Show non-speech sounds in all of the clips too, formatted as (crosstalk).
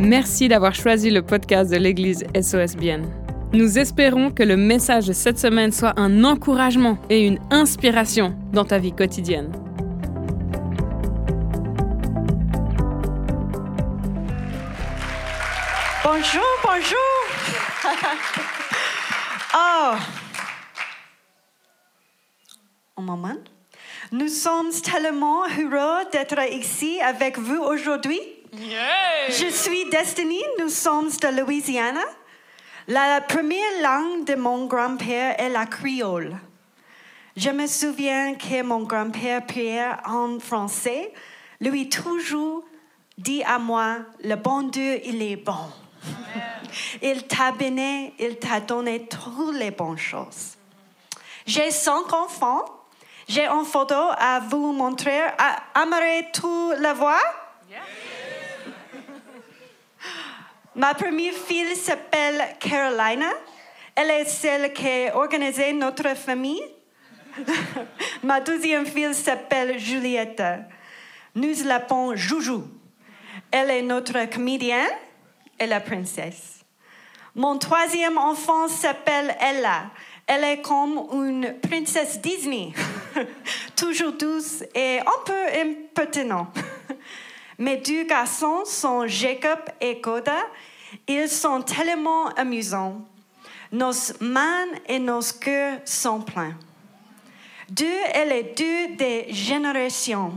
Merci d'avoir choisi le podcast de l'Église SOSBN. Nous espérons que le message de cette semaine soit un encouragement et une inspiration dans ta vie quotidienne. Bonjour, bonjour. (laughs) oh. Un moment. Nous sommes tellement heureux d'être ici avec vous aujourd'hui. Je suis Destiny, nous sommes de Louisiana. La première langue de mon grand-père est la créole. Je me souviens que mon grand-père priait en français. Lui toujours dit à moi, le bon Dieu, il est bon. Il t'a béni, il t'a donné toutes les bonnes choses. J'ai cinq enfants. J'ai une photo à vous montrer. Aimerais-tu la voir? Ma première fille s'appelle Carolina. Elle est celle qui a organisé notre famille. (laughs) Ma deuxième fille s'appelle Juliette. Nous l'appelons Joujou. Elle est notre comédienne et la princesse. Mon troisième enfant s'appelle Ella. Elle est comme une princesse Disney, (laughs) toujours douce et un peu impertinente. (laughs) Mes deux garçons sont Jacob et Koda. Ils sont tellement amusants. Nos mains et nos cœurs sont pleins. Deux et les deux des générations.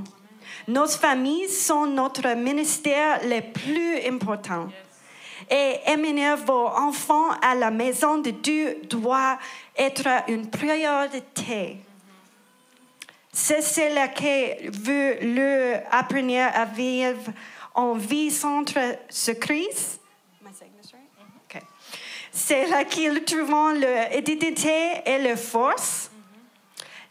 Nos familles sont notre ministère le plus important. Et amener vos enfants à la maison de Dieu doit être une priorité. C'est cela que veut le apprendre à vivre en vie centre ce Christ. C'est là qu'ils trouvent l'identité et la force.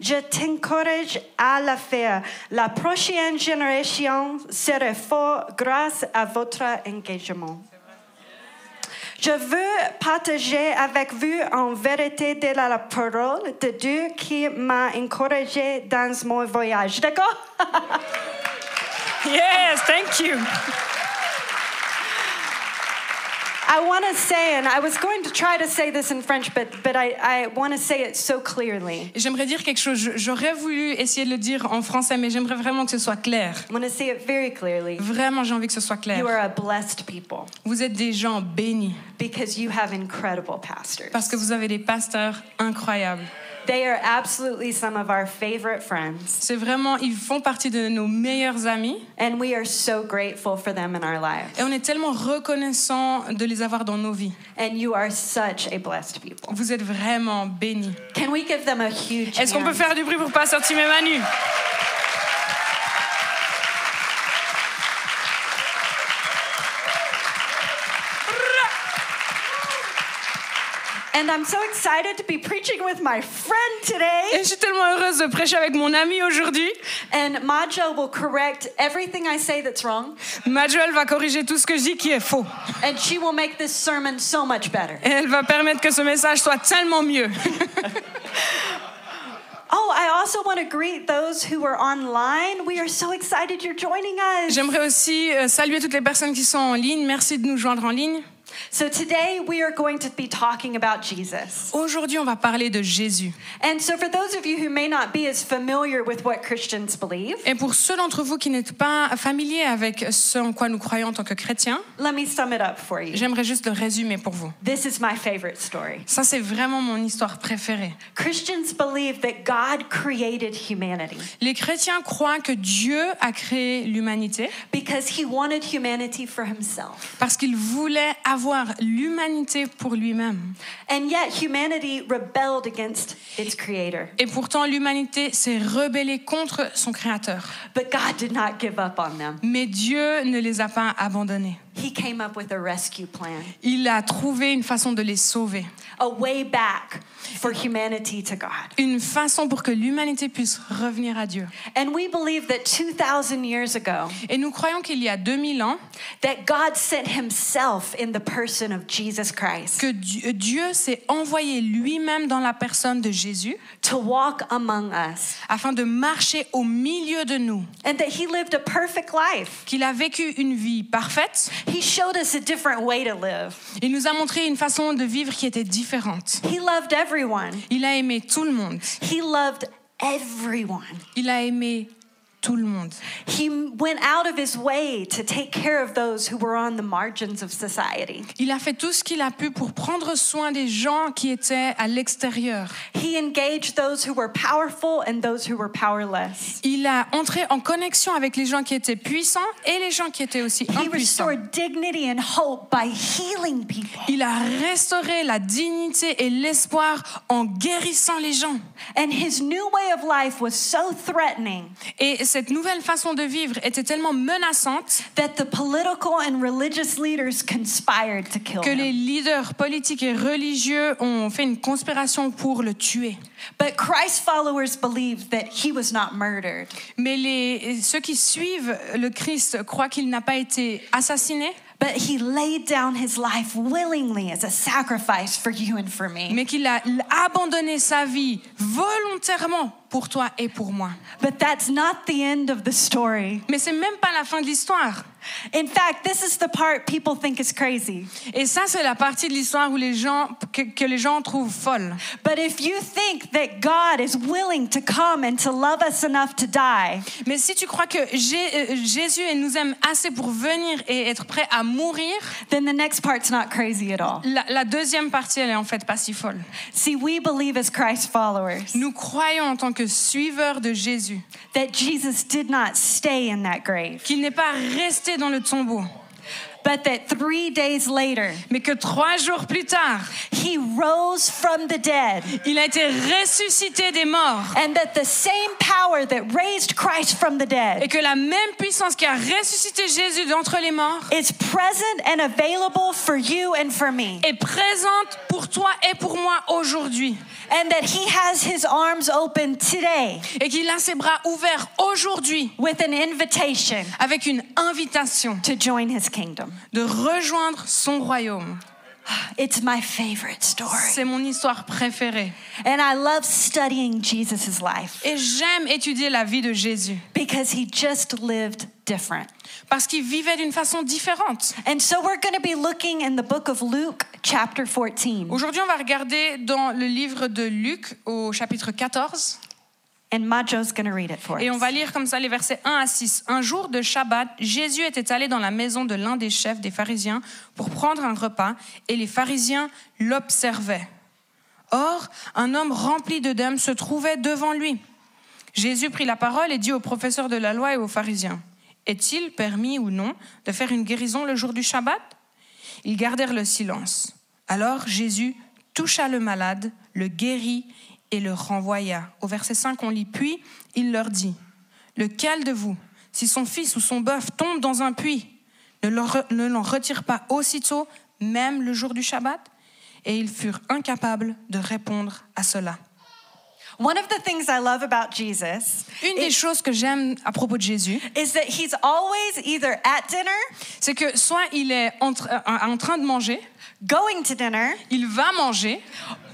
Je t'encourage à la faire. La prochaine génération sera forte grâce à votre engagement. Je veux partager avec vous en vérité de la parole de Dieu qui m'a encouragé dans mon voyage. D'accord? yes, thank you. I want to say, and I was going to try to say this in French, but, but I, I want to say it so clearly. J'aimerais dire quelque chose. J'aurais voulu essayer de le dire en français, mais j'aimerais vraiment que ce soit clair. I want to say it very clearly. Vraiment, j'ai envie que ce soit clair. You are a blessed people Vous êtes des gens bénis because you have incredible pastors. parce que vous avez des pasteurs incroyables. They are absolutely some of our favorite friends, C'est vraiment, ils font partie de nos meilleurs amis and we are so grateful for them in our lives. et on est tellement reconnaissant de les avoir dans nos vies. And you are such a blessed people. Vous êtes vraiment bénis. Can we give them a huge Est-ce qu'on peut faire du bruit pour Pasteur Tim et Manu? And I'm so excited to be preaching with my friend today. Et je suis tellement heureuse de prêcher avec mon ami aujourd'hui. And Majo will correct everything I say that's wrong, Majoel va corriger tout ce que je dis qui est faux. and she will make this sermon so much better. Et elle va permettre que ce message soit tellement mieux. (laughs) Oh, I also want to greet those who are online. We are so excited you're joining us. J'aimerais aussi euh, saluer toutes les personnes qui sont en ligne. Merci de nous joindre en ligne. So today we are going to be talking about Jesus. Aujourd'hui, on va parler de Jésus. And so for those of you who may not be as familiar with what Christians believe, Et pour ceux d'entre vous qui n'êtes pas familiers avec ce en quoi nous croyons en tant que chrétiens, let me sum it up for you. j'aimerais juste le résumer pour vous. This is my favorite story. Ça, c'est vraiment mon histoire préférée. Christians believe that God created humanity Les chrétiens croient que Dieu a créé l'humanité because he wanted humanity for himself. parce qu'il voulait avoir l'humanité pour lui-même. And yet humanity rebelled against its creator. Et pourtant, l'humanité s'est rebellée contre son créateur. But God did not give up on them. Mais Dieu ne les a pas abandonnés. He came up with a rescue plan. Il a trouvé une façon de les sauver. A way back for humanity to God. Une façon pour que l'humanité puisse revenir à Dieu. And we believe that 2,000 years ago, Et nous croyons qu'il y a 2000 ans, that God sent himself in the person of Jesus Christ que Dieu, Dieu s'est envoyé lui-même dans la personne de Jésus to walk among us, afin de marcher au milieu de nous, and that he lived a perfect life. qu'il a vécu une vie parfaite. He showed us a different way to live. Il nous a montré une façon de vivre qui était différente. He loved everyone. Il a aimé tout le monde. He loved everyone. Il a aimé tout le monde. He went out of his way to take care of those who were on the margins of society. Il a fait tout ce qu'il a pu pour prendre soin des gens qui étaient à l'extérieur. He engaged those who were powerful and those who were powerless. Il a entré en connexion avec les gens qui étaient puissants et les gens qui étaient aussi He impuissants. restored dignity and hope by healing people. Il a restauré la dignité et l'espoir en guérissant les gens. And his new way of life was so threatening Et cette nouvelle façon de vivre était tellement menaçante that the political and religious leaders conspired to kill que les leaders politiques et religieux ont fait une conspiration pour le tuer. But Christ followers believed that he was not murdered, Mais les, ceux qui suivent le Christ croient qu'il n'a pas été assassiné, but he laid down his life willingly as a sacrifice for you and for me. mais qu'il a abandonné sa vie volontairement pour toi et pour moi. But that's not the end of the story. Mais c'est même pas la fin de l'histoire. In fact, this is the part people think is crazy. Et ça, c'est la partie de l'histoire où les gens, que, que les gens trouvent folle. But if you think that God is willing to come and to love us enough to die, Mais si tu crois que euh, Jésus nous aime assez pour venir et être prêt à mourir, then the next part's not crazy at all. la, la deuxième partie, elle est en fait pas si folle. See, we believe as Christ followers Nous croyons en tant que suiveurs de Jésus that Jesus did not stay in that grave, qu'il n'est pas resté dans le tombeau, but that three days later, mais que trois jours plus tard, he rose from the dead. il a été ressuscité des morts. And that the same power that raised Christ from the Et dead que la même puissance qui a ressuscité Jésus d'entre les morts is present and available for you and for me. est présente pour toi et pour moi aujourd'hui. And that he has his arms open today Et qu'il a ses bras ouverts aujourd'hui with an invitation avec une invitation to join his kingdom. De rejoindre son royaume. It's my favorite story. C'est mon histoire préférée. And I love studying Jesus' life Et j'aime étudier la vie de Jésus because he just lived different. parce qu'il vivait d'une façon différente. And so we're going to be looking in the book of Luke, chapter 14. Aujourd'hui, on va regarder dans le livre de Luc au chapitre 14 And Majo's going to read it for et on va lire comme ça les versets 1 à 6. Un jour de Shabbat, Jésus était allé dans la maison de l'un des chefs des pharisiens pour prendre un repas et les pharisiens l'observaient. Or, un homme rempli d'œdème se trouvait devant lui. Jésus prit la parole et dit aux professeurs de la loi et aux pharisiens Est-il permis ou non de faire une guérison le jour du Shabbat? Ils gardèrent le silence. Alors Jésus toucha le malade, le guérit et le renvoya. Au verset 5, on lit Puis il leur dit Lequel de vous, si son fils ou son bœuf tombe dans un puits, ne l'en retire pas aussitôt, même le jour du Shabbat? Et ils furent incapables de répondre à cela. One of the things I love about Jesus Une des choses que j'aime à propos de Jésus, is that he's always either at dinner, c'est que soit il est en, tra- euh, en train de manger, going to dinner, il va manger,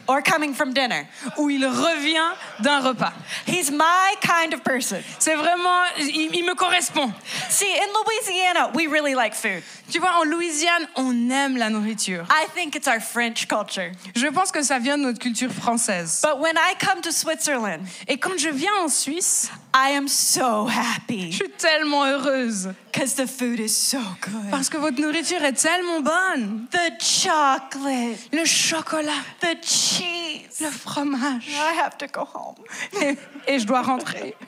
or coming from dinner. ou il revient d'un repas. He's my kind of person. C'est vraiment, il, il me correspond. See, in Louisiana, we really like food. Tu vois, en Louisiane, on aime la nourriture. I think it's our French culture. Je pense que ça vient de notre culture française. But when I come to Switzerland, Et quand je viens en Suisse, I am so je happy suis tellement heureuse because the food is so good. parce que votre nourriture est tellement bonne. The chocolate, Le chocolat, the cheese. le fromage. I have to go home. Et, et je dois rentrer. (laughs)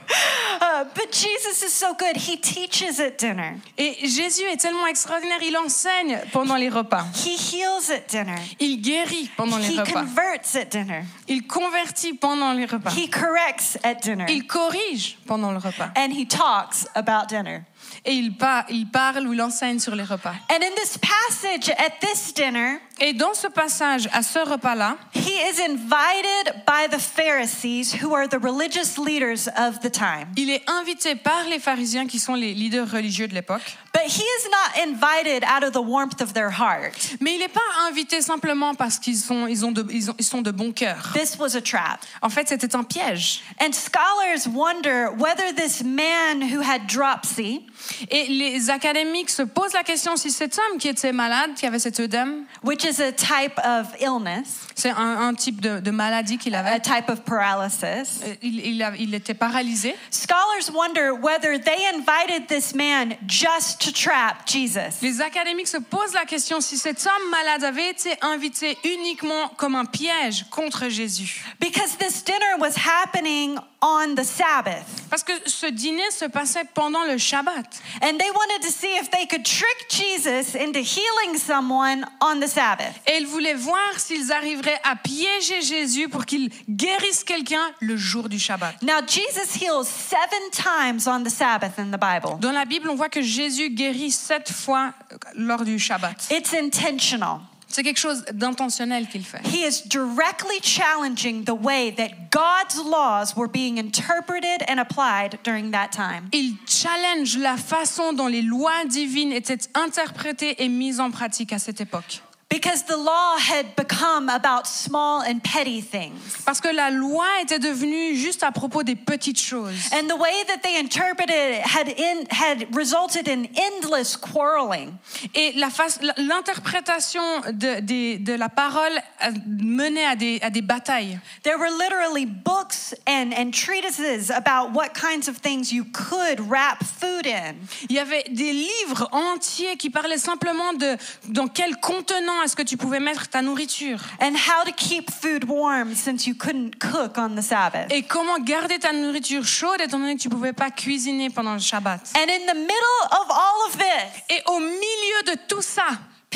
Uh, but Jesus is so good. He teaches at dinner. Et Jésus est tellement extraordinaire, il enseigne pendant les repas. He heals at dinner. Il guérit pendant les He repas. converts at dinner. Il convertit pendant les repas. He corrects at dinner. Il corrige pendant le repas. And he talks about dinner. Et il, pa- il parle ou il enseigne sur les repas. And in this passage at this dinner, Et dans ce passage, à ce repas-là, he is invited by the Pharisees, who are the religious leaders of the time. Il est invité par les pharisiens qui sont les leaders religieux de l'époque. But he is not invited out of the warmth of their heart. Mais il n'est pas invité simplement parce qu'ils sont, ils ont de, ils ont- ils sont de bon cœur. This was a trap. En fait, c'était un piège. And scholars wonder whether this man who had dropsy, Et les académiques se posent la question si cet homme qui était malade, qui avait cet œdème, which is a type of illness, c'est un, un type de, de maladie qu'il a avait, type of paralysis, Euh, il, il a- il était paralysé. scholars wonder whether they invited this man just to trap Jesus. Les académiques se posent la question si cet homme malade avait été invité uniquement comme un piège contre Jésus. Because this dinner was happening on the Sabbath. Parce que ce dîner se passait pendant le Shabbat. And they wanted to see if they could trick Jesus into healing someone on the Sabbath. Et ils voulaient voir s'ils arriveraient à piéger Jésus pour qu'il guérisse quelqu'un le jour du Shabbat. Now, Jesus heals seven times on the Sabbath in the Bible. Dans la Bible, on voit que Jésus guérit sept fois lors du Shabbat. It's intentional. C'est quelque chose d'intentionnel qu'il fait. He is directly challenging the way that God's laws were being interpreted and applied during that time. Il challenge la façon dont les lois divines étaient interprétées et mises en pratique à cette époque. Because the law had become about small and petty things. Parce que la loi était devenue juste à propos des petites choses. And the way that they interpreted it had, in, had resulted in endless quarreling. Et la l'interprétation de, des- de la parole euh, menait à des, à des batailles. There were literally books and, and treatises about what kinds of things you could wrap food in. Il y avait des livres entiers qui parlaient simplement de dans quel contenant est-ce que tu pouvais mettre ta nourriture? And how to keep food warm since you couldn't cook on the Sabbath. et comment garder ta nourriture chaude étant donné que tu pouvais pas cuisiner pendant le Shabbat? And in the middle of all of this, Et au milieu de tout ça,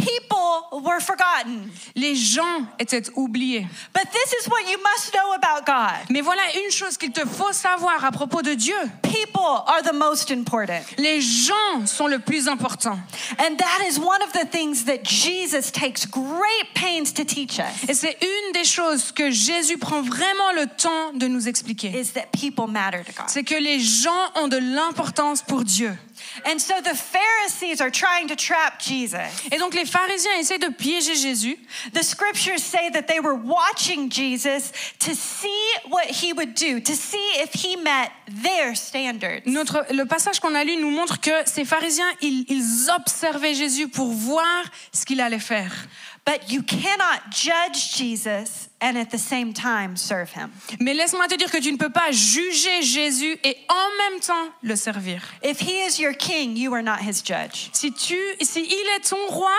people were forgotten. les gens étaient oubliés. But this is what you must know about God Mais voilà une chose qu'il te faut savoir à propos de Dieu. people are the most important. Les gens sont le plus important. And that is one of the things that Jesus takes great pains to teach us Et c'est une des choses que Jésus prend vraiment le temps de nous expliquer. is that people matter to God. C'est que les gens ont de l'importance pour Dieu. And so the Pharisees are trying to trap Jesus. Et donc les pharisiens essaient de piéger Jésus. The scriptures say that they were watching Jesus to see what he would do, to see if he met their standards. Notre, le passage qu'on a lu nous montre que ces pharisiens, ils, ils observaient Jésus pour voir ce qu'il allait faire. But you cannot judge Jesus and at the same time serve him. Mais laisse-moi te dire que tu ne peux pas juger Jésus et en même temps le servir. If he is your king, you are not his judge. Si, tu, si il est ton roi,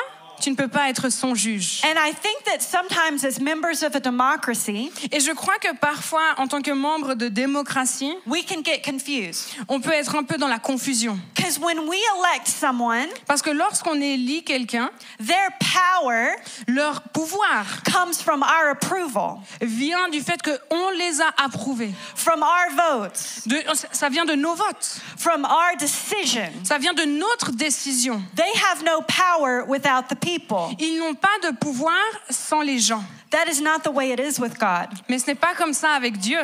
tu ne peux pas être son juge. And I think that sometimes, as members of a democracy, Et je crois que parfois, en tant que membre de démocratie, we can get confused. on peut être un peu dans la confusion. Because when we elect someone, Parce que lorsqu'on élit quelqu'un, their power leur pouvoir comes from our approval, vient du fait qu'on les a approuvés. from our votes, De- ça vient de nos votes. from our decision. Ça vient de notre décision. They have no power without the people. Ils n'ont pas de pouvoir sans les gens. That is not the way it is with God. Mais ce n'est pas comme ça avec Dieu.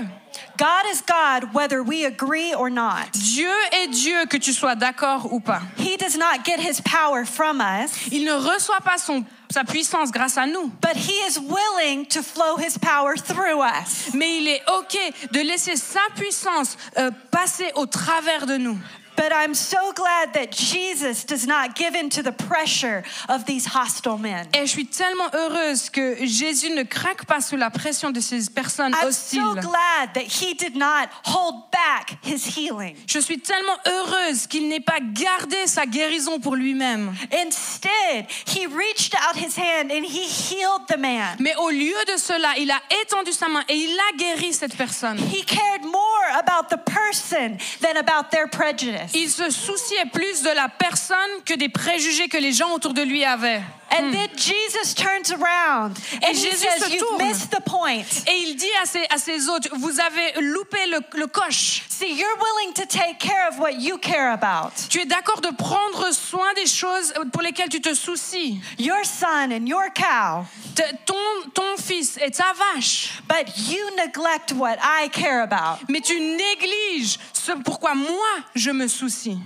God is God whether we agree or not. Dieu est Dieu, que tu sois d'accord ou pas. He does not get his power from us, Il ne reçoit pas son, sa puissance grâce à nous. but he is willing to flow his power through us. Mais il est OK de laisser sa puissance euh, passer au travers de nous. But I'm so glad that Jesus does not give in to the pressure of these hostile men. Et je suis tellement heureuse que Jésus ne craque pas sous la pression de ces personnes I'm so hostiles. glad that he did not hold back his healing. Je suis tellement heureuse qu'il n'ait pas gardé sa guérison pour lui-même. Instead, he reached out his hand and he healed the man. Mais au lieu de cela, il a étendu sa main et il a guéri cette personne. He cared more about the person than about their prejudice. Il se souciait plus de la personne que des préjugés que les gens autour de lui avaient. And then Jesus turns around and he Jésus says, se You've tourne. missed the point. Et il dit à ses, à ses hôtes, vous avez loupé le, le coche. See, you're willing to take care of what you care about. Tu es d'accord de prendre soin des choses pour lesquelles tu te soucies. Your son and your cow. Te- Ton, ton fils et ta vache. But you neglect what I care about. Mais tu négliges ce pourquoi moi je me soucie.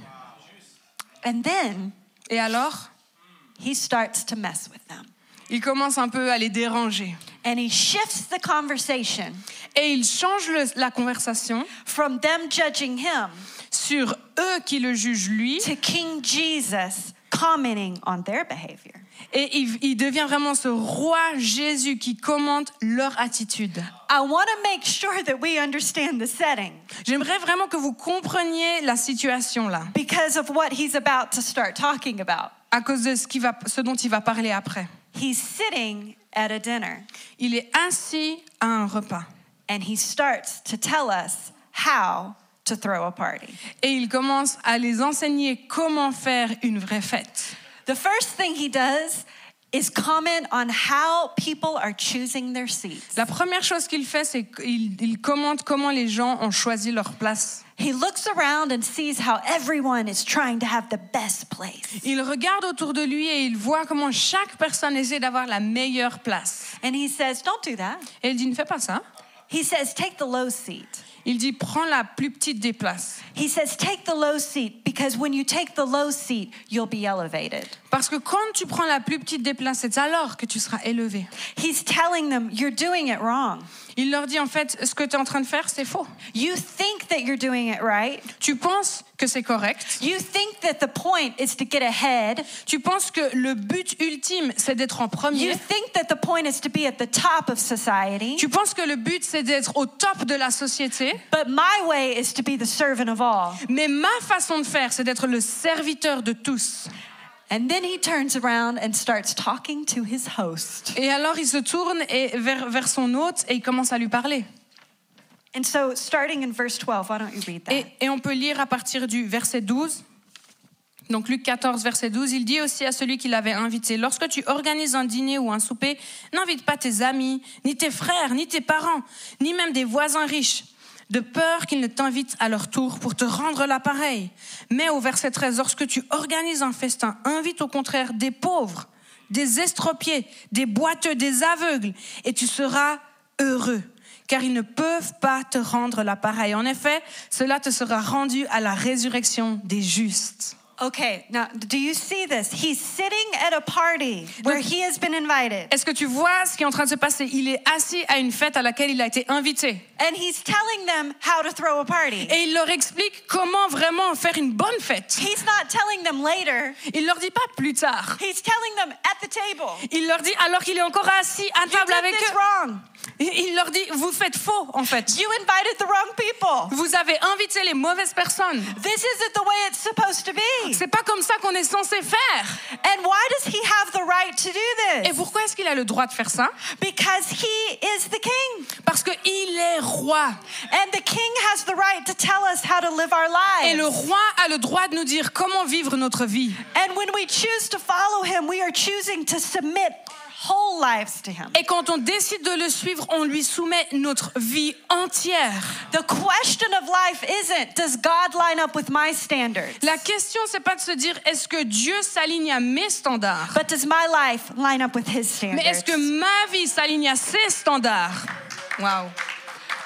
And then Et alors, he starts to mess with them. il commence un peu à les déranger. And he shifts the conversation Et il change le- la conversation from them judging him sur eux qui le jugent lui. to King Jesus commenting on their behavior. Et il, il devient vraiment ce roi Jésus qui commente leur attitude. I want to make sure that we understand the setting J'aimerais vraiment que vous compreniez la situation là, because of what he's about to start talking about. à cause de ce, qui va, ce dont il va parler après. He's sitting at a dinner Il est assis à un repas and he starts to tell us how to throw a party. et il commence à les enseigner comment faire une vraie fête. The first thing he does is comment on how people are choosing their seats. La première chose qu'il fait, c'est qu'il il commente comment les gens ont choisi leur place. He looks around and sees how everyone is trying to have the best place. Il regarde autour de lui et il voit comment chaque personne essaie d'avoir la meilleure place. And he says, Don't do that. Et il dit, ne fais pas ça. He says, Take the low seat. Il dit, prends la plus petite des places. He says, Take the low seat because when you take the low seat, you'll be elevated. Parce que quand tu prends la plus petite des places, c'est alors que tu seras élevé. He's telling them, You're doing it wrong. Il leur dit, en fait, ce que tu es en train de faire, c'est faux. You think that you're doing it right. Tu penses que c'est correct. You think that the point is to get ahead. Tu penses que le but ultime, c'est d'être en You premier. think that the point is to be at the top of society. Tu penses que le but, c'est d'être au top de la société. But my way is to be the servant of all. Mais ma façon de faire, c'est d'être le serviteur de tous. And then he turns around and starts talking to his host. Et alors, il se tourne et vers, vers son hôte et il commence à lui parler. And so, starting in verse 12, why don't you read that? Et, et on peut lire à partir du verset 12. Donc Luc 14, verset 12, il dit aussi à celui qui l'avait invité, lorsque tu organises un dîner ou un souper, n'invite pas tes amis, ni tes frères, ni tes parents, ni même des voisins riches, de peur qu'ils ne t'invitent à leur tour pour te rendre l'appareil. Mais au verset 13, lorsque tu organises un festin, invite au contraire des pauvres, des estropiés, des boiteux, des aveugles, et tu seras heureux car ils ne peuvent pas te rendre l'appareil. En effet, cela te sera rendu à la résurrection des justes. Okay, now do you see this? He's sitting at a party where he has been invited. Est-ce que tu vois ce qui est en train de se passer? Il est assis à une fête à laquelle il a été invité. And he's telling them how to throw a party. Et il leur explique comment vraiment faire une bonne fête. He's not telling them later, Il leur dit pas plus tard. he's telling them at the table. Il leur dit alors qu'il est encore assis à table avec eux. wrong. Il leur dit vous faites faux en fait. You invited the wrong people. Vous avez invité les mauvaises personnes. This isn't the way it's supposed to be. C'est pas comme ça qu'on est censé faire. And why does he have the right to do Et this? pourquoi est-ce qu'il a le droit de faire ça? Because he is the king. Parce que il est roi. And the king has the right to tell us how to live our Et le lives. roi a le droit de nous dire comment vivre notre vie. And when we choose to follow him, we are choosing to submit whole lives to him. Et quand on décide de le suivre, on lui soumet notre vie entière. The question of life isn't does God line up with my standards? La question, c'est pas de se dire est-ce que Dieu s'aligne à mes standards, But does my life line up with his mais est-ce standards? que ma vie s'aligne à ses standards? Waouh.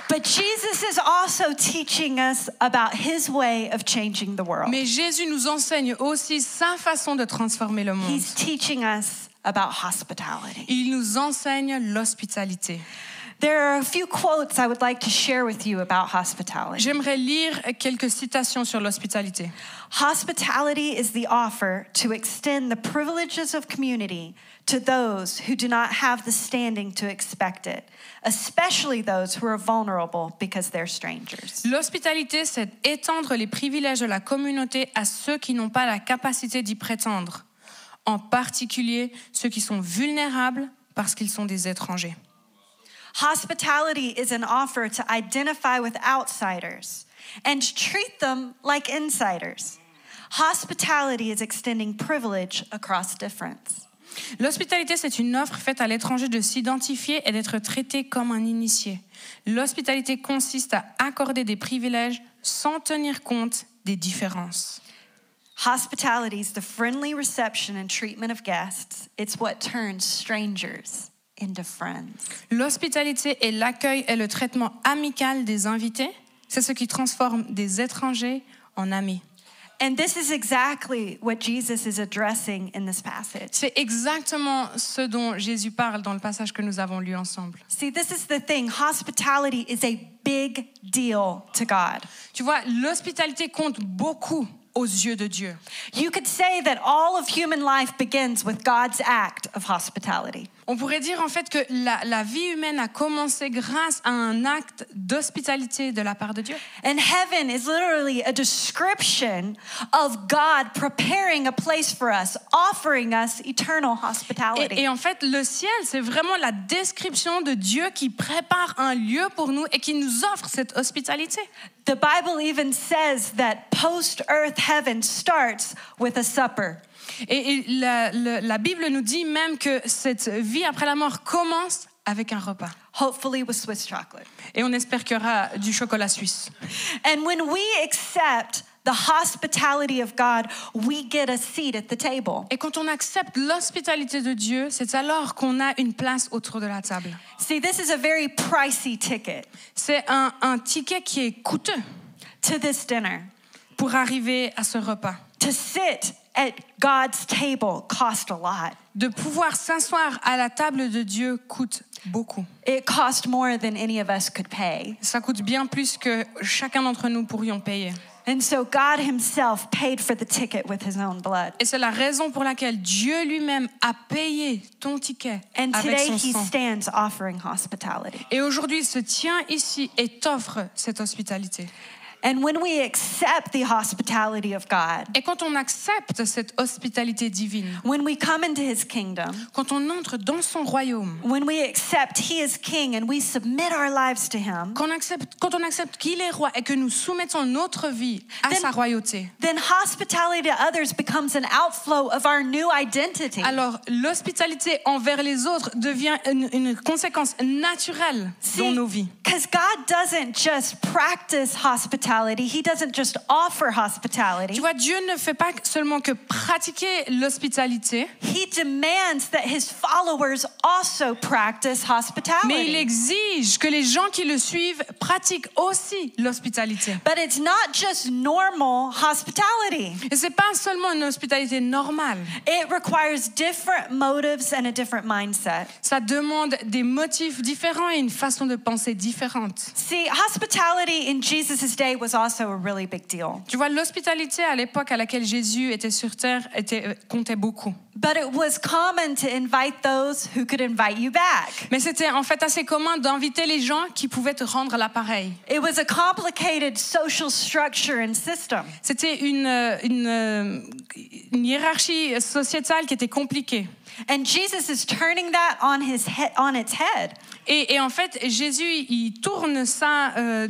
But Jesus is also teaching us about his way of changing the world. Mais Jésus nous enseigne aussi sa façon de transformer le monde. He's teaching us about hospitality. Il nous enseigne l'hospitalité. There are a few quotes I would like to share with you about hospitality. J'aimerais lire quelques citations sur l'hospitalité. Hospitality is the offer to extend the privileges of community to those who do not have the standing to expect it, especially those who are vulnerable because they're strangers. L'hospitalité, c'est étendre les privilèges de la communauté à ceux qui n'ont pas la capacité d'y prétendre, en particulier ceux qui sont vulnérables parce qu'ils sont des étrangers. Hospitality is an offer to identify with outsiders and treat them like insiders. Hospitality is extending privilege across difference. L'hospitalité, c'est une offre faite à l'étranger de s'identifier et d'être traité comme un initié. L'hospitalité consiste à accorder des privilèges sans tenir compte des différences. Hospitality is the friendly reception and treatment of guests. It's what turns strangers into friends. L'hospitalité est l'accueil et le traitement amical des invités. C'est ce qui transforme des étrangers en amis. And this is exactly what Jesus is addressing in this passage. C'est exactement ce dont Jésus parle dans le passage que nous avons lu ensemble. See, this is the thing hospitality is a big deal to God. Tu vois, l'hospitalité compte beaucoup aux yeux de Dieu. You could say that all of human life begins with God's act of hospitality. On pourrait dire en fait que la, la vie humaine a commencé grâce à un acte d'hospitalité de la part de Dieu. And heaven is literally a description of God preparing a place for us, offering us eternal hospitality. Et, et en fait, le ciel, c'est vraiment la description de Dieu qui prépare un lieu pour nous et qui nous offre cette hospitalité. the Bible even says that post earth heaven starts with a supper. Et, et la, le- la Bible nous dit même que cette vie après la mort commence avec un repas. Hopefully, with Swiss chocolate. Et on espère qu'il y aura du chocolat suisse. And when we accept the hospitality of God, we get a seat at the table. Et quand on accepte l'hospitalité de Dieu, c'est alors qu'on a une place autour de la table. See, this is a very pricey ticket C'est un, un ticket qui est coûteux to this dinner. pour arriver à ce repas. To sit at God's table cost a lot. De pouvoir s'asseoir à la table de Dieu coûte beaucoup. It cost more than any of us could pay. Ça coûte bien plus que chacun d'entre nous pourrions payer. And so God Himself paid for the ticket with His own blood. Et c'est la raison pour laquelle Dieu lui-même a payé ton ticket And avec today son He sang. stands offering hospitality. Et aujourd'hui, il se tient ici et t'offre cette hospitalité. And when we accept the hospitality of God, Et quand on accepte cette hospitalité divine, when we come into His kingdom, quand on entre dans son royaume, when we accept He is King and we submit our lives to Him, quand on accepte, quand on accepte qu'il est roi et que nous soumettons notre vie à Then- sa royauté, then hospitality to others becomes an outflow of our new identity. alors l'hospitalité envers les autres devient une, une conséquence naturelle dans nos vies. Because God doesn't just practice hospitality, He doesn't just offer hospitality. Tu vois, Dieu ne fait pas seulement que pratiquer l'hospitalité, He demands that His followers also practice mais il hospitality. exige que les gens qui le suivent pratiquent aussi l'hospitalité. But it's not just normal hospitality. Et c'est pas seulement une hospitalité normale. It requires different motives and a different mindset. Ça demande des motifs différents et une façon de penser différente. See, hospitality in Jesus' day was also a really big deal. Tu vois, l'hospitalité à l'époque à laquelle Jésus était sur terre était, euh, comptait beaucoup. But it was common to invite those who could invite you back. Mais c'était en fait assez commun d'inviter les gens qui pouvaient te rendre l'appareil. It was a complicated social structure and system. C'était une, euh, une, euh, une hiérarchie sociétale qui était compliquée. And Jesus is turning that on his head, on its head. Et, et en fait, Jésus, il tourne ça euh,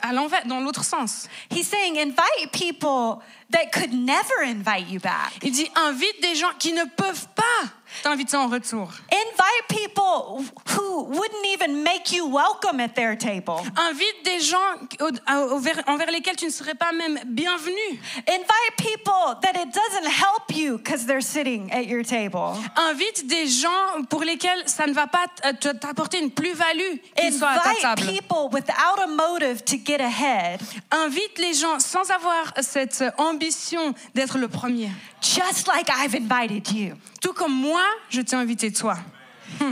à l'envers, dans l'autre sens. He's saying invite people that could never invite you back. Il dit invite des gens qui ne peuvent pas t'inviter en retour. Invite people who wouldn't even make you welcome at their table. Invite des gens envers, lesquels tu ne serais pas même bienvenu. Invite people that it doesn't help you because they're sitting at your table. Invite des gens pour lesquels ça ne va pas te- t'apporter une plus-value qu'ils soient à ta Invite people without a motive to get ahead, Invite les gens sans avoir cette ambition d'être le premier. just like I've invited you. Tout comme moi, je t'ai invité toi.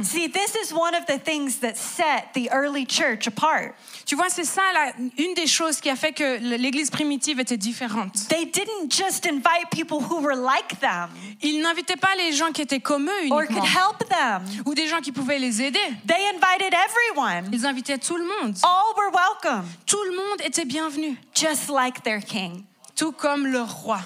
See, this is one of the things that set the early church apart. Tu vois, c'est ça la- une des choses qui a fait que l'Église primitive était différente. They didn't just invite people who were like them Ils n'invitaient pas les gens qui étaient comme eux or uniquement, could help them. ou des gens qui pouvaient les aider. They invited everyone. Ils invitaient tout le monde. All were welcome, Tout le monde était bienvenu, just like their king. tout comme leur roi.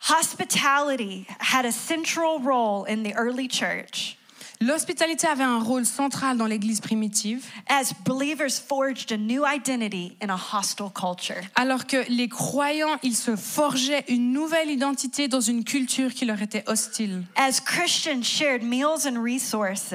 Hospitality had a central role in the early church. L'hospitalité avait un rôle central dans l'Église primitive, as believers forged a new identity in a hostile culture. alors que les croyants, ils se forgeaient une nouvelle identité dans une culture qui leur était hostile. As Christians shared meals and resources,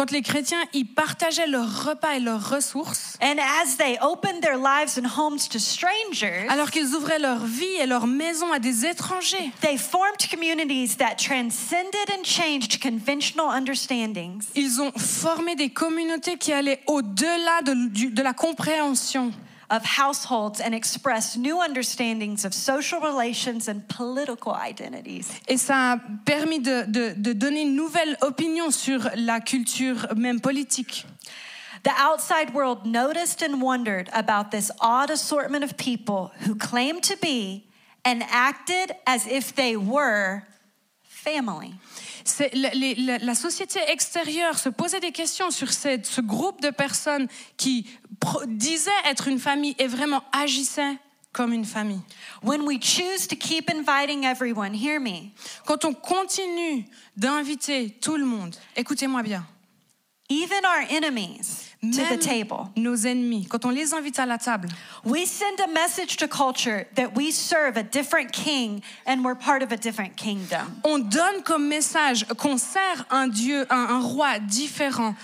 Quand les chrétiens, ils partageaient leurs repas et leurs ressources, and as they opened their lives and homes to strangers, alors qu'ils ouvraient leur vie et leur maison à des étrangers, they formed communities that transcended and changed conventional understandings. ils ont formé des communautés qui allaient au-delà de la compréhension. Of households and expressed new understandings of social relations and political identities. Et ça a permis de, de- de donner une nouvelle opinion sur la culture même politique. The outside world noticed and wondered about this odd assortment of people who claimed to be and acted as if they were family. La, les- la- la société extérieure se posait des questions sur cette- ce groupe de personnes qui disaient être une famille et vraiment agissaient comme une famille. When we choose to keep inviting everyone, hear me, Quand on continue d'inviter tout le monde, écoutez-moi bien, even our enemies, to même the table, nos ennemis, quand on les invite à la table, we send a message to culture that we serve a different king and we're part of a different kingdom. on donne comme message qu'on sert un Dieu, un, un roi différent.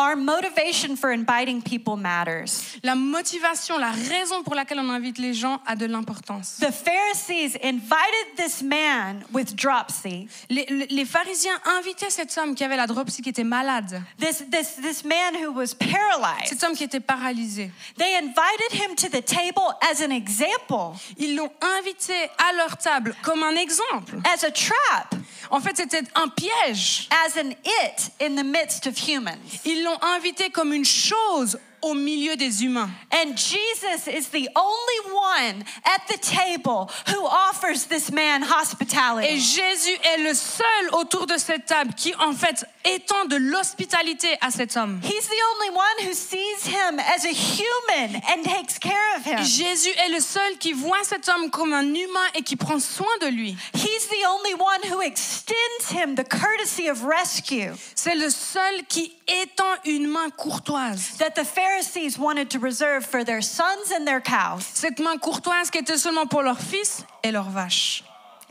Our motivation for inviting people matters. La motivation, la raison pour laquelle on invite les gens a de l'importance. The Pharisees invited this man with dropsy, Les, les- pharisiens invitaient cet homme qui avait la dropsy, qui était malade, this, this, this man who was paralyzed. cet homme qui était paralysé. They invited him to the table as an example, Ils l'ont invité à leur table comme un exemple. as a trap, En fait, c'était un piège. as an it in the midst of humans. Ils l'ont invité comme une chose au milieu des humains. And Jesus is the only one at the table who offers this man Et hospitality. Jésus est le seul autour de cette table qui, en fait, étend de l'hospitalité à cet homme. He's the only one who sees him as a human and takes care of him. Jésus est le seul qui voit cet homme comme un humain et qui prend soin de lui. He's the only one who extends him the courtesy of rescue C'est le seul qui étend une main courtoise. that the Pharisees wanted to reserve for their sons and their cows. Cette main courtoise qui était seulement pour leurs fils et leurs vaches.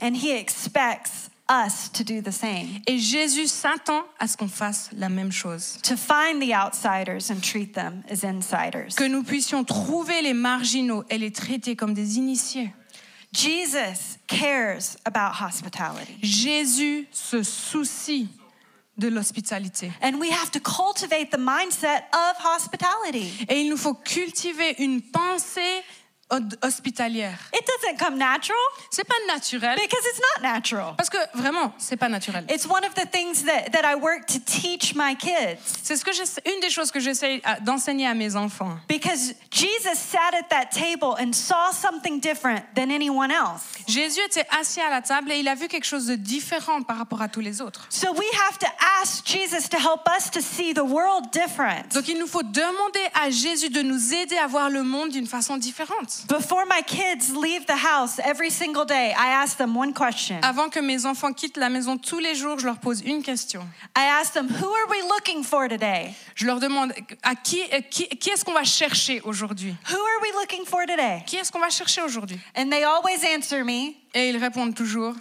And he expects us to do the same, Et Jésus s'attend à ce qu'on fasse la même chose. to find the outsiders and treat them as insiders. Que nous puissions trouver les marginaux et les traiter comme des initiés. Jesus cares about hospitality. Jésus se soucie de l'hospitalité. And we have to cultivate the mindset of hospitality. Et il nous faut cultiver une pensée hospitalière. It doesn't come natural C'est pas naturel because it's not natural. parce que vraiment, c'est pas naturel. It's one of the things that, that I work to teach my kids. C'est ce que une des choses que j'essaie à- d'enseigner à mes enfants. Because Jesus sat at that table and saw something different than anyone else. Jésus était assis à la table et il a vu quelque chose de différent par rapport à tous les autres. So we have to ask Jesus to help us to see the world different. Donc il nous faut demander à Jésus de nous aider à voir le monde d'une façon différente. Before my kids leave the house every single day, I ask them one question. Avant que mes enfants quittent la maison tous les jours, je leur pose une question. I ask them, Who are we looking for today? Je leur demande à qui, qui, qui est-ce qu'on va chercher aujourd'hui? Who are we looking for today? Qui est-ce qu'on va chercher aujourd'hui? And they always answer me, Et ils répondent toujours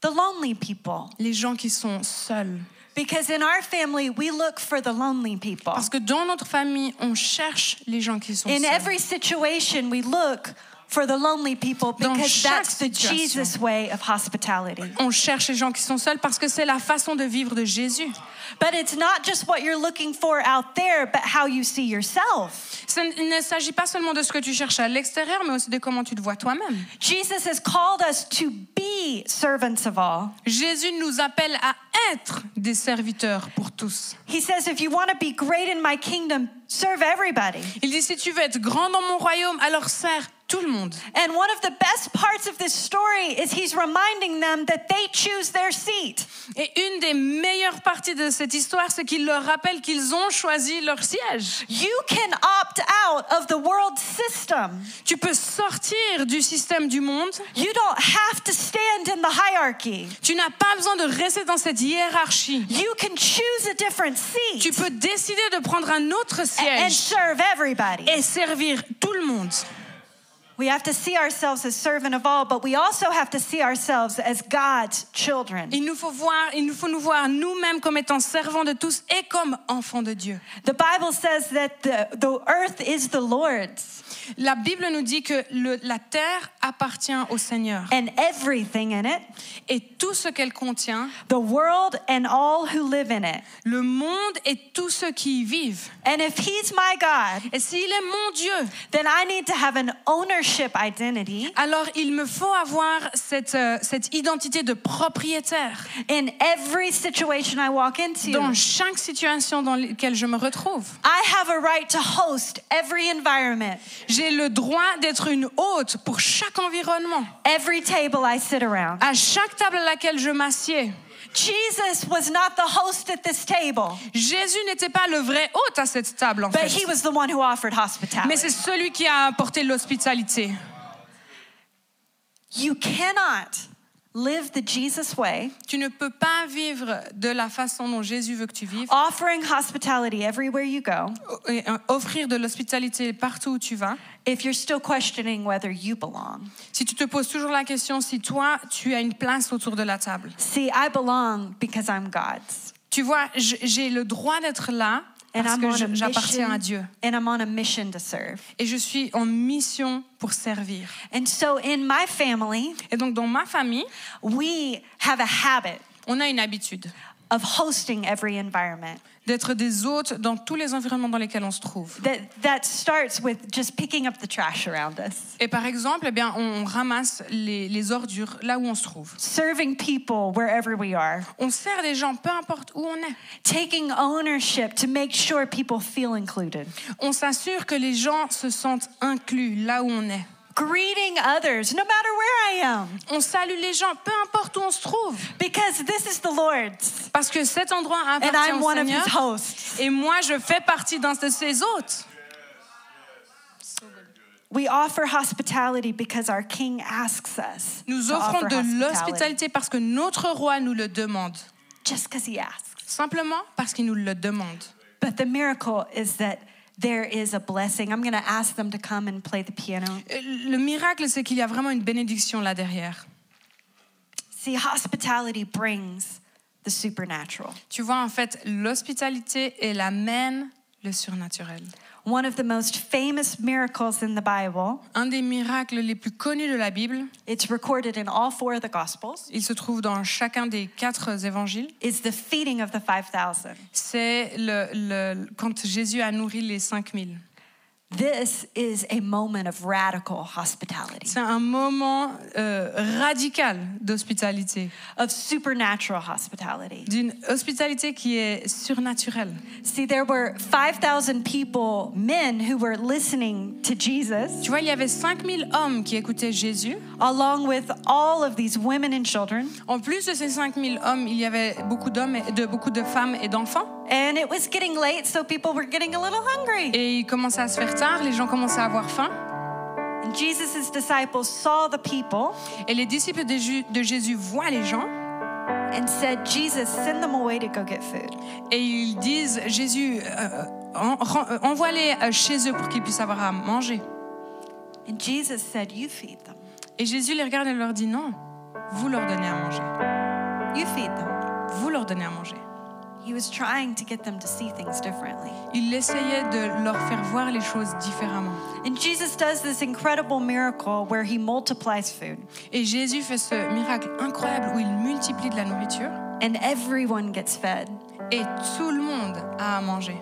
The lonely people. les gens qui sont seuls. Because in our family, we look for the lonely people. Parce que dans notre famille, on cherche les gens qui sont In seuls. every situation, we look for the lonely people because that's the. Jesus way of hospitality. On cherche les gens qui sont seuls parce que c'est la façon de vivre de Jésus. But it's not just what you're looking for out there, but how you see yourself. Ce il ne s'agit pas seulement de ce que tu cherches à l'extérieur, mais aussi de comment tu te vois toi-même. Jesus has called us to be servants of all. Jésus nous appelle à être des serviteurs pour tous. He says, if you want to be great in my kingdom, serve everybody. Il dit, si tu veux être grand dans mon royaume, alors sers tout le monde. And one of the best parts of this story is he's reminding them that they choose their seat. Et une des meilleures parties de cette histoire, c'est qu'il leur rappelle qu'ils ont choisi leur siège. You can opt out of the world system. Tu peux sortir du système du monde. You don't have to stand in the hierarchy. Tu n'as pas besoin de rester dans cette hiérarchie. You can choose a different Tu seat peux décider de prendre un autre and siège serve everybody. et servir tout le monde. We have to see ourselves as servant of all, but we also have to see ourselves as God's children. Il nous faut voir, il nous faut nous voir nous-mêmes comme étant servants de tous et comme enfants de Dieu. The Bible says that the, the earth is the Lord's La Bible nous dit que le- la terre appartient au Seigneur and everything in it, et tout ce qu'elle contient, the world and all who live in it. le monde et tous ceux qui y vivent. And if He's my God, Et s'il est mon Dieu, then I need to have an ownership identity alors il me faut avoir cette, euh, cette identité de propriétaire in every situation I walk into. dans chaque situation dans laquelle je me retrouve. I have a right to host every environment, J'ai le droit d'être une hôte pour chaque environnement, every table I sit around. à chaque table à laquelle je m'assieds. Jesus was not the host at this table, Jésus n'était pas le vrai hôte à cette table, en but fait. he was the one who offered Mais hospitality. c'est celui qui a apporté l'hospitalité. You cannot live the Jesus way, Tu ne peux pas vivre de la façon dont Jésus veut que tu vives, offering hospitality everywhere you go, et euh, offrir de l'hospitalité partout où tu vas, if you're still questioning whether you belong. si tu te poses toujours la question si toi, tu as une place autour de la table. See, I belong because I'm God's. Tu vois, j'ai le droit d'être là And parce I'm que j'appartiens à Dieu. and I'm on a mission to serve. Et je suis en mission pour servir. And so in my family, Et donc, dans ma famille, we have a habit on a une habitude of hosting every environment. d'être des hôtes dans tous les environnements dans lesquels on se trouve. That, that starts with just picking up the trash around us, Et par exemple, eh bien, on ramasse les, les ordures là où on se trouve. serving people wherever we are, On sert les gens, peu importe où on est. taking ownership to make sure people feel included, On s'assure que les gens se sentent inclus là où on est. greeting others no matter where I am, On salue les gens, peu importe où on se trouve. because this is the Lord's, Parce que cet endroit and appartient I'm au one of Seigneur. His hosts. Et moi, je fais partie d'un de ses hôtes. We offer hospitality because our King asks us Nous offrons offer de l'hospitalité parce que notre roi nous le demande. Just because He asks. Simplement parce qu'il nous le demande. But the miracle is that there is a blessing. I'm going to ask them to come and play the piano. Le miracle, c'est qu'il y a vraiment une bénédiction là derrière. See, hospitality brings the supernatural. Tu vois, en fait, l'hospitalité, elle amène le surnaturel. One of the most famous miracles in the Bible, Un des miracles les plus connus de la Bible, it's recorded in all four of the Gospels, il se trouve dans chacun des quatre évangiles, is the feeding of the 5,000. c'est le, le- quand Jésus a nourri les 5000. This is a moment of radical hospitality, C'est un moment euh, radical d'hospitalité, of supernatural hospitality. d'une hospitalité qui est surnaturelle. See, there were 5,000 people, men, who were listening to Jesus, Tu vois, il y avait 5000 hommes qui écoutaient Jésus. along with all of these women and children. En plus de ces 5000 hommes, il y avait beaucoup d'hommes, de, beaucoup de femmes et d'enfants. And it was getting late, so people were getting a little hungry. Et il commençait à se faire tard, les gens commençaient à avoir faim. And Jesus' disciples saw the people Et les disciples de, Jésus voient les gens and said, Jesus, send them away to go get food. et ils disent Jésus, euh, en- euh, envoie-les euh, chez eux pour qu'ils puissent avoir à manger. And Jesus said, You feed them. Et Jésus les regarde et leur dit Non, vous leur donnez à manger. You feed them. Vous leur donnez à manger. He was trying to get them to see things differently. Il essayait de leur faire voir les choses différemment. And Jesus does this incredible miracle where he multiplies food, Et Jésus fait ce miracle incroyable où il multiplie de la nourriture and everyone gets fed. et tout le monde a à manger.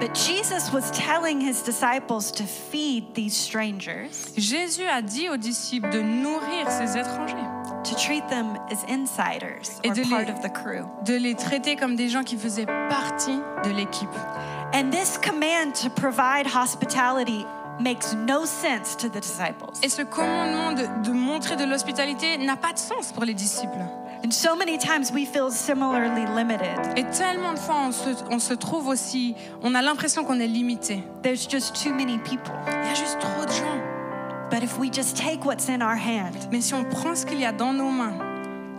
But Jesus was telling his disciples to feed these strangers, Jésus a dit aux disciples de nourrir ces étrangers, to treat them as insiders Et or de les- part of the crew. de les traiter comme des gens qui faisaient partie de l'équipe. And this command to provide hospitality makes no sense to the disciples. Et ce commandement de, de montrer de l'hospitalité n'a pas de sens pour les disciples. And so many times we feel similarly limited. Et tellement de fois, on se, on se trouve aussi, on a l'impression qu'on est limité. There's just too many people. Il y a juste trop de gens. But if we just take what's in our hand Mais si on prend ce qu'il y a dans nos mains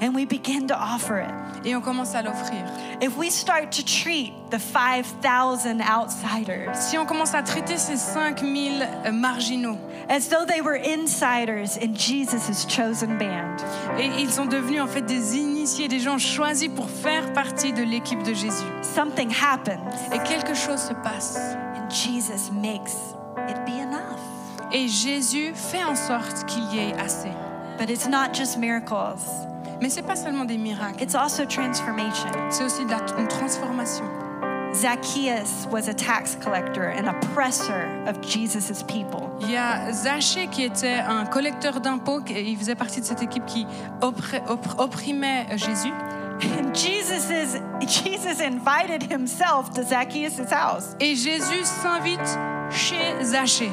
and we begin to offer it, et on commence à l'offrir, if we start to treat the 5,000 outsiders si on commence à traiter ces 5000 euh, marginaux, as though they were insiders in Jesus' chosen band, et ils sont devenus en fait des initiés, des gens choisis pour faire partie de l'équipe de Jésus. something happens Et quelque chose se passe. and Jesus makes it be enough. Et Jésus fait en sorte qu'il y ait assez. But it's not just miracles, Mais c'est pas seulement des miracles, it's also transformation. c'est aussi de la- une transformation. Zacchaeus was a tax collector, an oppressor of Jesus' people. Il y a Zachée qui était un collecteur d'impôts, il faisait partie de cette équipe qui opprimait Jésus. And Jesus, is, Jesus invited himself to Zacchaeus' house. Et Jésus s'invite chez Zachée.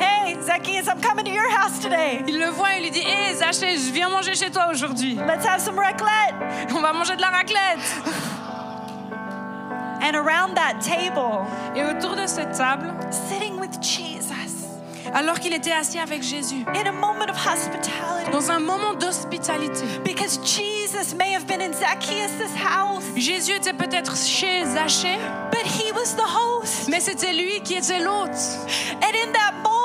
Hey, Zacchaeus, I'm coming to your house today. Il le voit et lui dit Hé Zachée, je viens manger chez toi aujourd'hui. Let's have some raclette. On va manger de la raclette. And around that table, Et autour de cette table, sitting with Jesus alors qu'il était assis avec Jésus, in a moment of hospitality, dans un moment d'hospitalité, because Jesus may have been in Zacchaeus' house, Jésus était peut-être chez Zachée, but he was the host. mais c'était lui qui était l'hôte. And in that moment,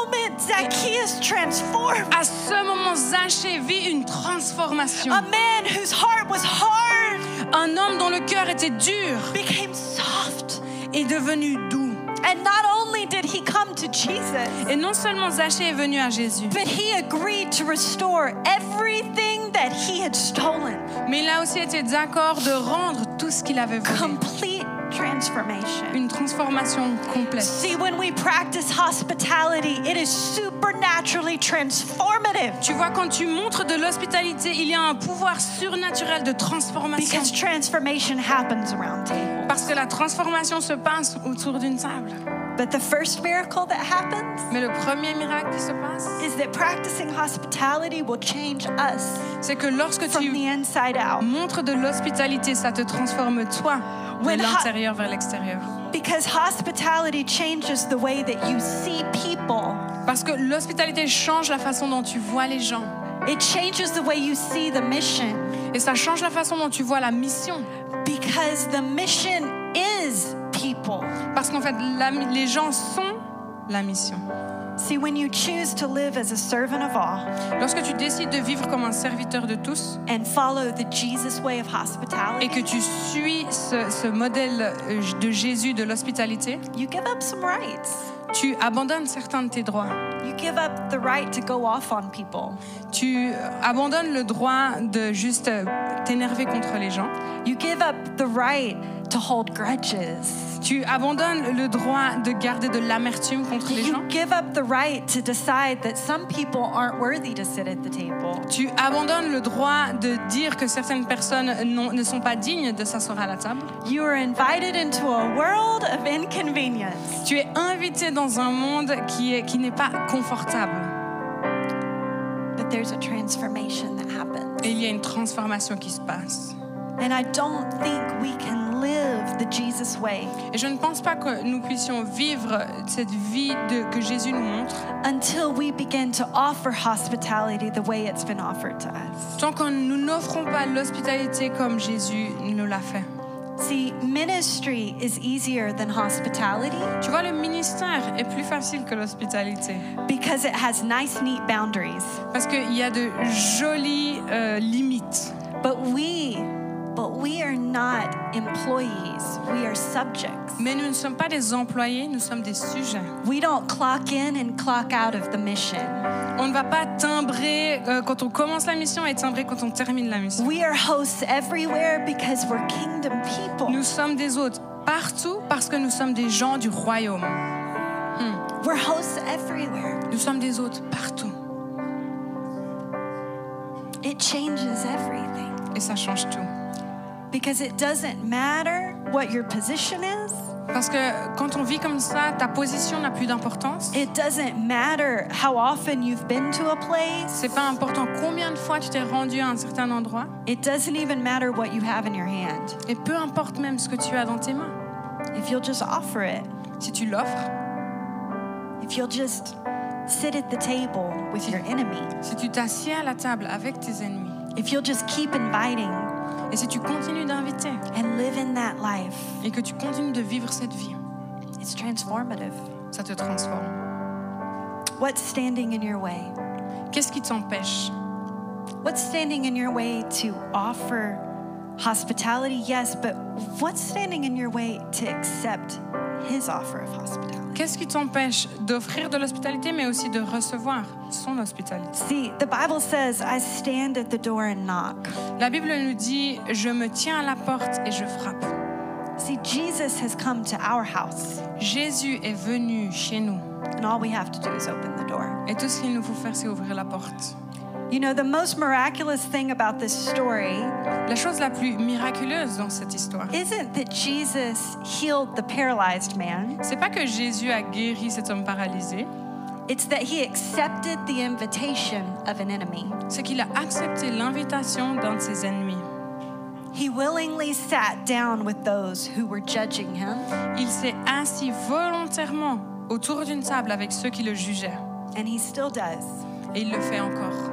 Zacchaeus transformed. À ce moment, Zachée vit une transformation. A man whose heart was hard Un homme dont le cœur était dur became soft. est devenu doux. And not only did he come to Jesus, Et non seulement Zachée est venu à Jésus, but he agreed to restore everything that he had stolen. mais il a aussi été d'accord de rendre tout ce qu'il avait volé. Complete transformation. Une transformation complète. See, when we practice hospitality, it is supernaturally transformative Tu vois, quand tu montres de l'hospitalité, il y a un pouvoir surnaturel de transformation. because transformation happens around tables. Parce que la transformation se passe autour d'une table. But the first miracle that happens Mais le premier miracle qui se passe, is that practicing hospitality will change us c'est que lorsque from tu the inside out. montres de l'hospitalité, ça te transforme toi de When l'intérieur vers l'extérieur. Because hospitality changes the way that you see people. Parce que l'hospitalité change la façon dont tu vois les gens. It changes the way you see the mission. Et ça change la façon dont tu vois la mission. Because the mission is people. Parce qu'en fait, la- les gens sont la mission. See, when you choose to live as a servant of all Lorsque tu décides de vivre comme un serviteur de tous and follow the Jesus way of et hospitality, que tu suis ce, ce modèle euh, de Jésus de l'hospitalité, you give up some rights. Tu abandonnes certains de tes droits. You give up the right to go off on people. Tu abandonnes le droit de juste t'énerver contre les gens. You give up the right to hold grudges. Tu abandonnes le droit de garder de l'amertume contre les gens? You give up the right to decide that some people aren't worthy to sit at the table. Tu abandonnes le droit de dire que certaines personnes non- ne sont pas dignes de s'asseoir à la table? You are invited into a world of inconvenience. Tu es invité dans un monde qui est- qui n'est pas confortable. But there's a transformation that happens. Et il y a une transformation qui se passe. And I don't think we can live the Jesus way Et je ne pense pas que nous puissions vivre cette vie de- que Jésus nous montre until we begin to offer hospitality the way it's been offered to us. tant que nous n'offrons pas l'hospitalité comme Jésus nous l'a fait. See, ministry is easier than hospitality Tu vois, le ministère est plus facile que l'hospitalité because it has nice, neat boundaries. parce qu'il y a de jolies euh, limites. But we, but we are not employees. We are subjects. Mais nous ne sommes pas des employés, nous sommes des sujets. We don't clock in and clock out of the mission. On ne va pas timbrer euh, quand on commence la mission et timbrer quand on termine la mission. We are hosts everywhere because we're kingdom people. Nous sommes des hôtes partout parce que nous sommes des gens du royaume. We're hosts everywhere. Nous sommes des hôtes partout. It changes everything Et ça change tout. Because it doesn't matter what your position is. Parce que quand on vit comme ça, ta position n'a plus d'importance. It doesn't matter how often you've been to a place. C'est pas important combien de fois tu t'es rendu à un certain endroit. It doesn't even matter what you have in your hand. Et peu importe même ce que tu as dans tes mains. If you'll just offer it, Si tu l'offres, if you'll just sit at the table with your enemy, si tu t'assieds à la table avec tes ennemis, if you'll just keep inviting et si tu continues d'inviter and live in that life, et que tu continues de vivre cette vie, it's transformative. ça te transforme. What's standing in your way? Qu'est-ce qui t'empêche What's standing in your way to offer hospitality? Yes, but what's standing in your way to accept his offer of hospitality? Qu'est-ce qui t'empêche d'offrir de l'hospitalité, mais aussi de recevoir son hospitalité? See, the Bible says, I stand at the door and knock. La Bible nous dit, je me tiens à la porte et je frappe. See, Jesus has come to our house, Jésus est venu chez nous. and all we have to do is open the door. Et tout ce qu'il nous faut faire, c'est ouvrir la porte. You know, the most miraculous thing about this story La chose la plus miraculeuse dans cette histoire, isn't that Jesus healed the paralyzed man, c'est pas que Jésus a guéri cet homme paralysé, it's that he accepted the invitation of an enemy. c'est qu'il a accepté l'invitation d'un de ses ennemis. He willingly sat down with those who were judging him, Il s'est assis volontairement autour d'une table avec ceux qui le jugeaient. and he still does. Et il le fait encore.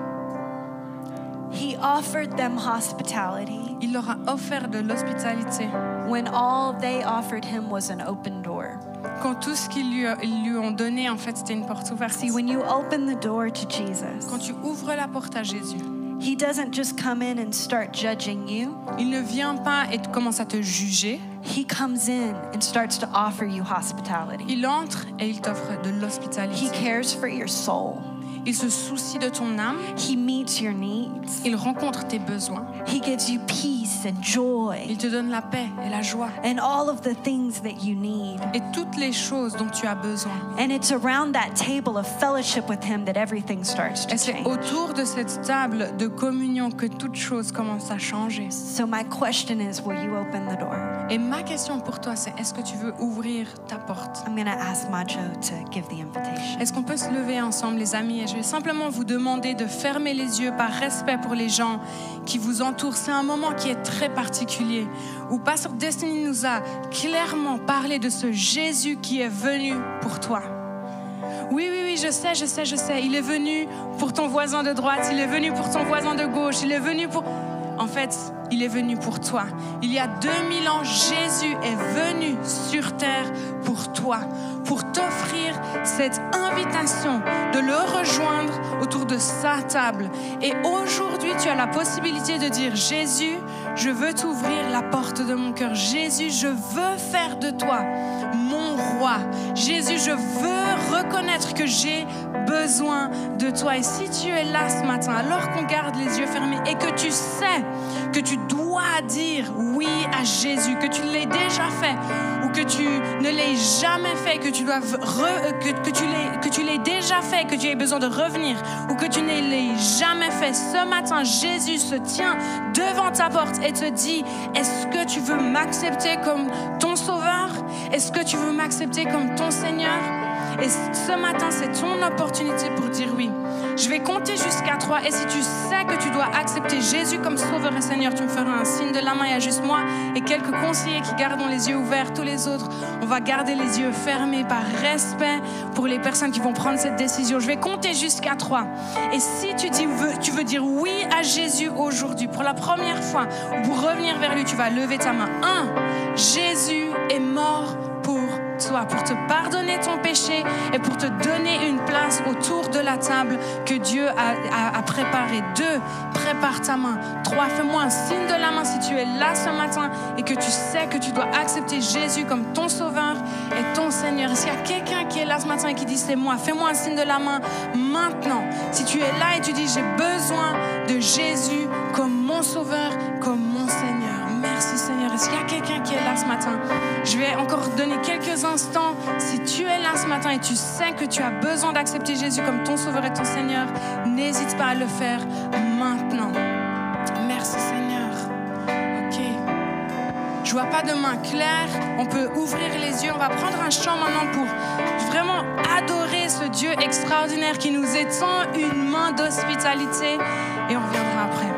He offered them hospitality Il leur a offert de l'hospitalité when all they offered him was an open door. quand tout ce qu'ils lui, lui ont donné, en fait, c'était une porte ouverte. See, when you open the door to Jesus, Quand tu ouvres la porte à Jésus, he doesn't just come in and start judging you. il ne vient pas et commence à te juger. He comes in and starts to offer you hospitality. Il entre et il t'offre de He cares for your soul. Il se soucie de ton âme. He meets your needs. Il rencontre tes besoins. He gives you peace and joy Il te donne la paix et la joie and all of the things that you need. et toutes les choses dont tu as besoin. And it's around that table of fellowship with Him that everything starts to Et c'est change. autour de cette table de communion que toute chose commence à changer. So, my question is will you open the door? Et ma question pour toi, c'est est-ce que tu veux ouvrir ta porte? I'm going to ask Majo to give the invitation. Est-ce qu'on peut se lever ensemble, les amis Et je vais simplement vous demander de fermer les yeux par respect pour les gens qui vous entourent. C'est un moment qui est très particulier où Pasteur Destiny nous a clairement parlé de ce Jésus qui est venu pour toi. Oui, oui, oui, je sais, je sais, je sais. Il est venu pour ton voisin de droite, il est venu pour ton voisin de gauche, il est venu pour... En fait, il est venu pour toi. Il y a 2000 ans, Jésus est venu sur terre pour toi, pour t'offrir cette invitation de le rejoindre autour de sa table. Et aujourd'hui, tu as la possibilité de dire, Jésus, je veux t'ouvrir la porte de mon cœur. Jésus, je veux faire de toi mon roi. Jésus, je veux reconnaître que j'ai besoin de toi. Et si tu es là ce matin, alors qu'on garde les yeux fermés et que tu sais que tu dois dire oui à Jésus, que tu l'aies déjà fait ou que tu ne l'aies jamais fait, que tu dois que, tu que tu l'aies déjà fait, que tu aies besoin de revenir ou que tu ne l'aies jamais fait, ce matin, Jésus se tient devant ta porte et te dit Est-ce que tu veux m'accepter comme ton sauveur? Est-ce que tu veux m'accepter comme ton Seigneur? Et ce matin, c'est ton opportunité pour dire oui. Je vais compter jusqu'à trois. Et si tu sais que tu dois accepter Jésus comme sauveur et Seigneur, tu me feras un signe de la main. Il y a juste moi et quelques conseillers qui gardons les yeux ouverts. Tous les autres, on va garder les yeux fermés par respect pour les personnes qui vont prendre cette décision. Je vais compter jusqu'à trois. Et si tu, veux dire oui à Jésus aujourd'hui, pour la première fois, ou pour revenir vers lui, tu vas lever ta main. Un, Jésus est mort pour toi, pour te pardonner ton péché pour te donner une place autour de la table que Dieu a, préparée. Deux, prépare ta main. Trois, fais-moi un signe de la main si tu es là ce matin et que tu sais que tu dois accepter Jésus comme ton sauveur et ton Seigneur. S'il y a quelqu'un qui est là ce matin et qui dit c'est moi, fais-moi un signe de la main maintenant. Si tu es là et tu dis j'ai besoin de Jésus comme mon sauveur, comme mon Seigneur. Merci Seigneur. Est-ce qu'il y a quelqu'un qui est là ce matin? Je vais encore donner quelques instants. Si tu es là ce matin et tu sais que tu as besoin d'accepter Jésus comme ton sauveur et ton Seigneur, n'hésite pas à le faire maintenant. Merci Seigneur. Ok. je vois pas de main claire. On peut ouvrir les yeux. On va prendre un chant maintenant pour vraiment adorer ce Dieu extraordinaire qui nous étend une main d'hospitalité et on reviendra après.